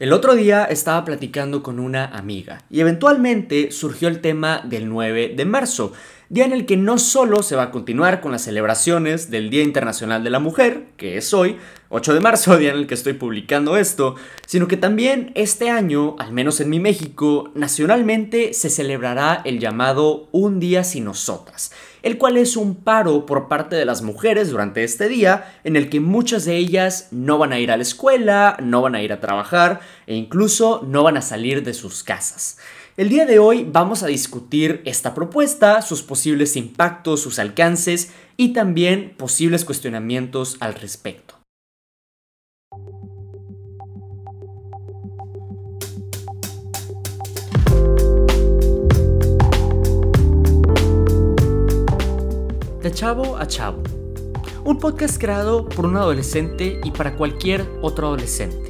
El otro día estaba platicando con una amiga y eventualmente surgió el tema del 9 de marzo, día en el que no solo se va a continuar con las celebraciones del Día Internacional de la Mujer, que es hoy, 8 de marzo, día en el que estoy publicando esto, sino que también este año, al menos en mi México, nacionalmente se celebrará el llamado Un Día Sin Nosotras, el cual es un paro por parte de las mujeres durante este día en el que muchas de ellas no van a ir a la escuela, no van a ir a trabajar e incluso no van a salir de sus casas. El día de hoy vamos a discutir esta propuesta, sus posibles impactos, sus alcances y también posibles cuestionamientos al respecto. De Chavo a Chavo. Un podcast creado por un adolescente y para cualquier otro adolescente,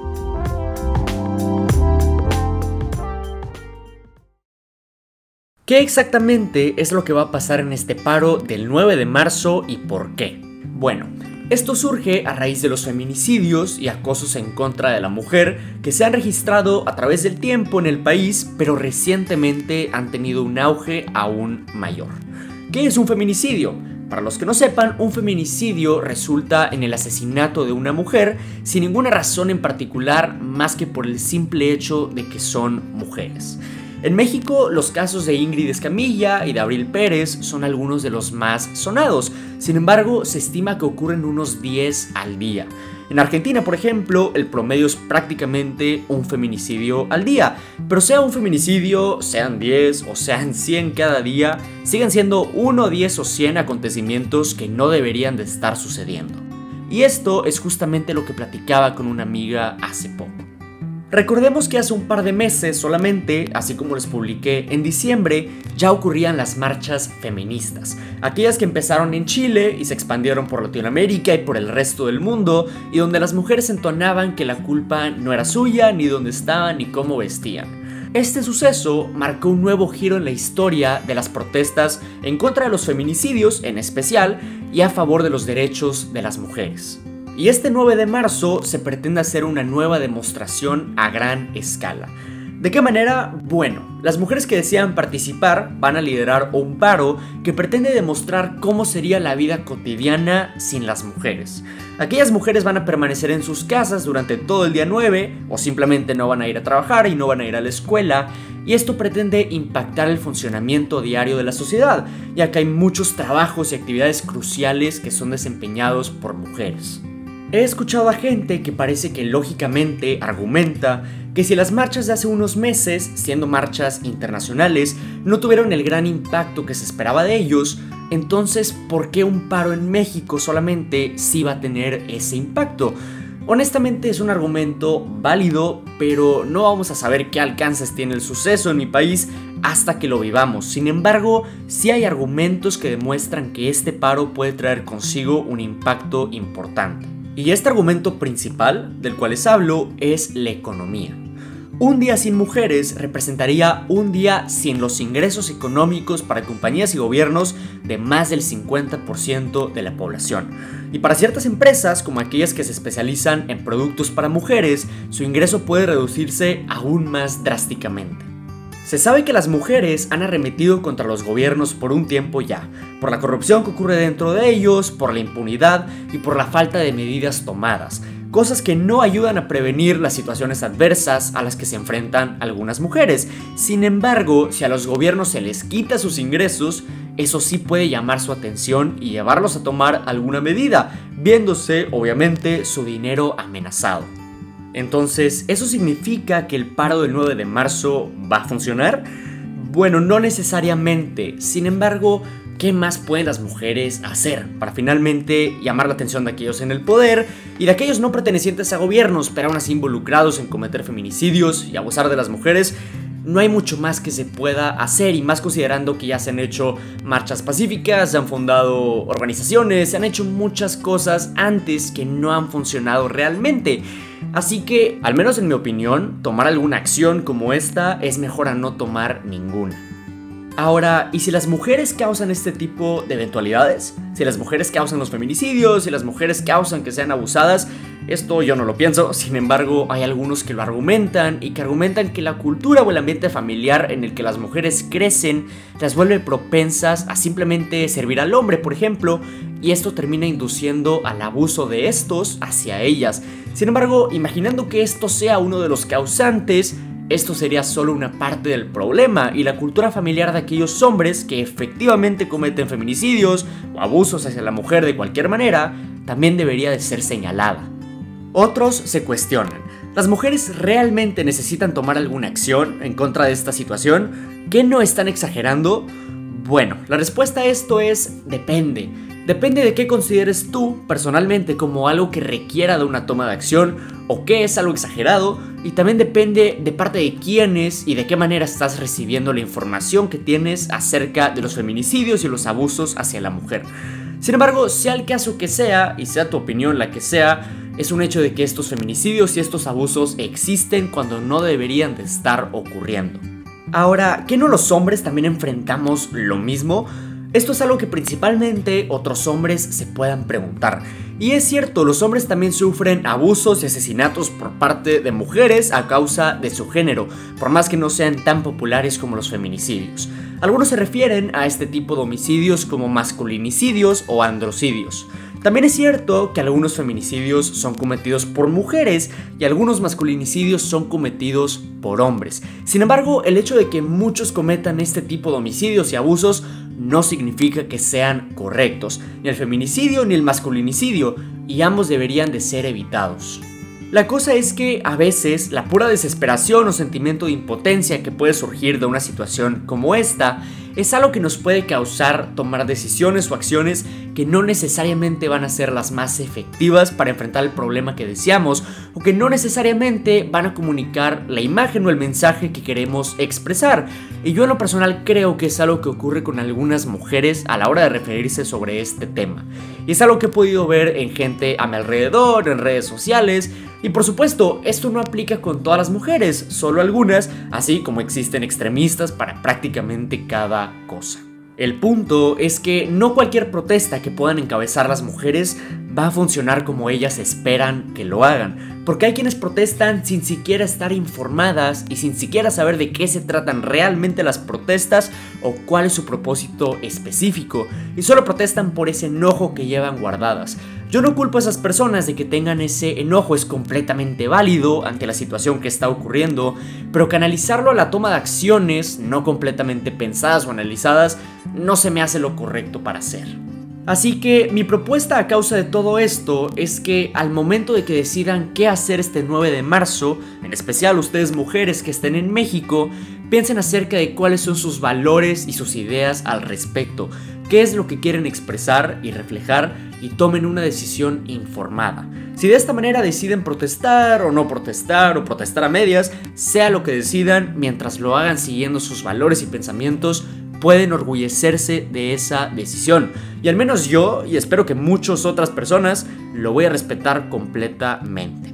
¿Qué exactamente es lo que va a pasar en este paro del 9 de marzo y por qué? Bueno, esto surge a raíz de los feminicidios y acosos en contra de la mujer que se han registrado a través del tiempo en el país, pero recientemente han tenido un auge aún mayor. ¿Qué es un feminicidio? Para los que no sepan, un feminicidio resulta en el asesinato de una mujer sin ninguna razón en particular más que por el simple hecho de que son mujeres. En México, los casos de Ingrid Escamilla y de Abril Pérez son algunos de los más sonados. Sin embargo, se estima que ocurren unos 10 al día. En Argentina, por ejemplo, el promedio es prácticamente un feminicidio al día. Pero sea un feminicidio, sean 10 o sean 100 cada día, siguen siendo 1, 10 o 100 acontecimientos que no deberían de estar sucediendo. Y esto es justamente lo que platicaba con una amiga hace poco. Recordemos que hace un par de meses solamente, así como les publiqué en diciembre, ya ocurrían las marchas feministas, aquellas que empezaron en Chile y se expandieron por Latinoamérica y por el resto del mundo, y donde las mujeres entonaban que la culpa no era suya, ni dónde estaban, ni cómo vestían. Este suceso marcó un nuevo giro en la historia de las protestas en contra de los feminicidios en especial y a favor de los derechos de las mujeres. Y este 9 de marzo se pretende hacer una nueva demostración a gran escala. ¿De qué manera? Bueno, las mujeres que desean participar van a liderar un paro que pretende demostrar cómo sería la vida cotidiana sin las mujeres. Aquellas mujeres van a permanecer en sus casas durante todo el día 9 o simplemente no van a ir a trabajar y no van a ir a la escuela y esto pretende impactar el funcionamiento diario de la sociedad, ya que hay muchos trabajos y actividades cruciales que son desempeñados por mujeres. He escuchado a gente que parece que lógicamente argumenta que si las marchas de hace unos meses, siendo marchas internacionales, no tuvieron el gran impacto que se esperaba de ellos, entonces ¿por qué un paro en México solamente sí va a tener ese impacto? Honestamente es un argumento válido, pero no vamos a saber qué alcances tiene el suceso en mi país hasta que lo vivamos. Sin embargo, sí hay argumentos que demuestran que este paro puede traer consigo un impacto importante. Y este argumento principal del cual les hablo es la economía. Un día sin mujeres representaría un día sin los ingresos económicos para compañías y gobiernos de más del 50% de la población. Y para ciertas empresas, como aquellas que se especializan en productos para mujeres, su ingreso puede reducirse aún más drásticamente. Se sabe que las mujeres han arremetido contra los gobiernos por un tiempo ya, por la corrupción que ocurre dentro de ellos, por la impunidad y por la falta de medidas tomadas, cosas que no ayudan a prevenir las situaciones adversas a las que se enfrentan algunas mujeres. Sin embargo, si a los gobiernos se les quita sus ingresos, eso sí puede llamar su atención y llevarlos a tomar alguna medida, viéndose obviamente su dinero amenazado. Entonces, ¿eso significa que el paro del 9 de marzo va a funcionar? Bueno, no necesariamente. Sin embargo, ¿qué más pueden las mujeres hacer para finalmente llamar la atención de aquellos en el poder y de aquellos no pertenecientes a gobiernos, pero aún así involucrados en cometer feminicidios y abusar de las mujeres? No hay mucho más que se pueda hacer y más considerando que ya se han hecho marchas pacíficas, se han fundado organizaciones, se han hecho muchas cosas antes que no han funcionado realmente. Así que, al menos en mi opinión, tomar alguna acción como esta es mejor a no tomar ninguna. Ahora, ¿y si las mujeres causan este tipo de eventualidades? Si las mujeres causan los feminicidios, si las mujeres causan que sean abusadas, esto yo no lo pienso, sin embargo hay algunos que lo argumentan y que argumentan que la cultura o el ambiente familiar en el que las mujeres crecen las vuelve propensas a simplemente servir al hombre, por ejemplo, y esto termina induciendo al abuso de estos hacia ellas. Sin embargo, imaginando que esto sea uno de los causantes, esto sería solo una parte del problema y la cultura familiar de aquellos hombres que efectivamente cometen feminicidios o abusos hacia la mujer de cualquier manera también debería de ser señalada. Otros se cuestionan, ¿las mujeres realmente necesitan tomar alguna acción en contra de esta situación? ¿Qué no están exagerando? Bueno, la respuesta a esto es depende. Depende de qué consideres tú personalmente como algo que requiera de una toma de acción o qué es algo exagerado y también depende de parte de quiénes y de qué manera estás recibiendo la información que tienes acerca de los feminicidios y los abusos hacia la mujer. Sin embargo, sea el caso que sea y sea tu opinión la que sea, es un hecho de que estos feminicidios y estos abusos existen cuando no deberían de estar ocurriendo. Ahora, ¿qué no los hombres también enfrentamos lo mismo? Esto es algo que principalmente otros hombres se puedan preguntar. Y es cierto, los hombres también sufren abusos y asesinatos por parte de mujeres a causa de su género, por más que no sean tan populares como los feminicidios. Algunos se refieren a este tipo de homicidios como masculinicidios o androcidios. También es cierto que algunos feminicidios son cometidos por mujeres y algunos masculinicidios son cometidos por hombres. Sin embargo, el hecho de que muchos cometan este tipo de homicidios y abusos no significa que sean correctos, ni el feminicidio ni el masculinicidio, y ambos deberían de ser evitados. La cosa es que a veces la pura desesperación o sentimiento de impotencia que puede surgir de una situación como esta es algo que nos puede causar tomar decisiones o acciones que no necesariamente van a ser las más efectivas para enfrentar el problema que deseamos o que no necesariamente van a comunicar la imagen o el mensaje que queremos expresar. Y yo en lo personal creo que es algo que ocurre con algunas mujeres a la hora de referirse sobre este tema. Y es algo que he podido ver en gente a mi alrededor, en redes sociales, y por supuesto, esto no aplica con todas las mujeres, solo algunas, así como existen extremistas para prácticamente cada cosa. El punto es que no cualquier protesta que puedan encabezar las mujeres va a funcionar como ellas esperan que lo hagan, porque hay quienes protestan sin siquiera estar informadas y sin siquiera saber de qué se tratan realmente las protestas o cuál es su propósito específico, y solo protestan por ese enojo que llevan guardadas. Yo no culpo a esas personas de que tengan ese enojo, es completamente válido ante la situación que está ocurriendo, pero canalizarlo a la toma de acciones no completamente pensadas o analizadas no se me hace lo correcto para hacer. Así que mi propuesta a causa de todo esto es que al momento de que decidan qué hacer este 9 de marzo, en especial ustedes mujeres que estén en México, piensen acerca de cuáles son sus valores y sus ideas al respecto, qué es lo que quieren expresar y reflejar y tomen una decisión informada. Si de esta manera deciden protestar o no protestar o protestar a medias, sea lo que decidan, mientras lo hagan siguiendo sus valores y pensamientos, pueden orgullecerse de esa decisión. Y al menos yo, y espero que muchas otras personas, lo voy a respetar completamente.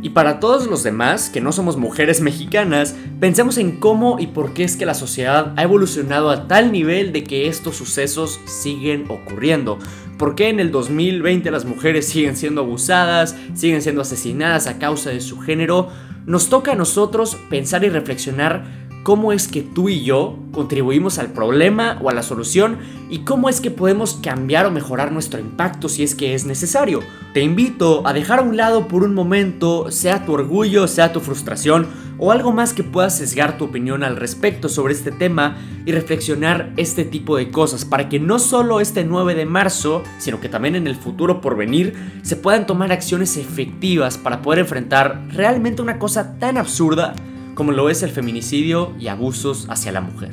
Y para todos los demás, que no somos mujeres mexicanas, pensemos en cómo y por qué es que la sociedad ha evolucionado a tal nivel de que estos sucesos siguen ocurriendo. ¿Por qué en el 2020 las mujeres siguen siendo abusadas, siguen siendo asesinadas a causa de su género? Nos toca a nosotros pensar y reflexionar cómo es que tú y yo contribuimos al problema o a la solución y cómo es que podemos cambiar o mejorar nuestro impacto si es que es necesario. Te invito a dejar a un lado por un momento, sea tu orgullo, sea tu frustración o algo más que pueda sesgar tu opinión al respecto sobre este tema y reflexionar este tipo de cosas para que no solo este 9 de marzo, sino que también en el futuro por venir se puedan tomar acciones efectivas para poder enfrentar realmente una cosa tan absurda como lo es el feminicidio y abusos hacia la mujer.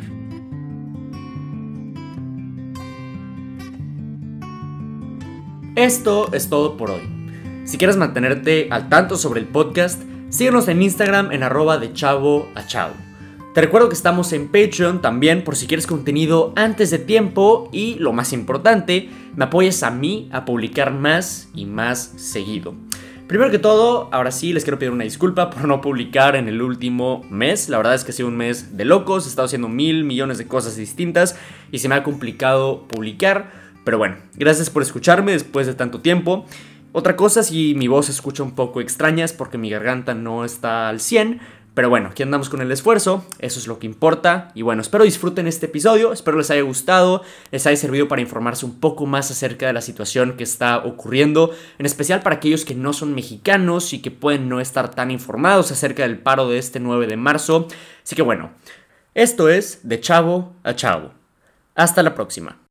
Esto es todo por hoy. Si quieres mantenerte al tanto sobre el podcast, síguenos en Instagram en arroba de chavo a chavo. Te recuerdo que estamos en Patreon también por si quieres contenido antes de tiempo y lo más importante, me apoyes a mí a publicar más y más seguido. Primero que todo, ahora sí les quiero pedir una disculpa por no publicar en el último mes. La verdad es que ha sido un mes de locos, he estado haciendo mil millones de cosas distintas y se me ha complicado publicar. Pero bueno, gracias por escucharme después de tanto tiempo. Otra cosa, si mi voz se escucha un poco extraña es porque mi garganta no está al 100, pero bueno, aquí andamos con el esfuerzo, eso es lo que importa. Y bueno, espero disfruten este episodio, espero les haya gustado, les haya servido para informarse un poco más acerca de la situación que está ocurriendo, en especial para aquellos que no son mexicanos y que pueden no estar tan informados acerca del paro de este 9 de marzo. Así que bueno, esto es de chavo a chavo. Hasta la próxima.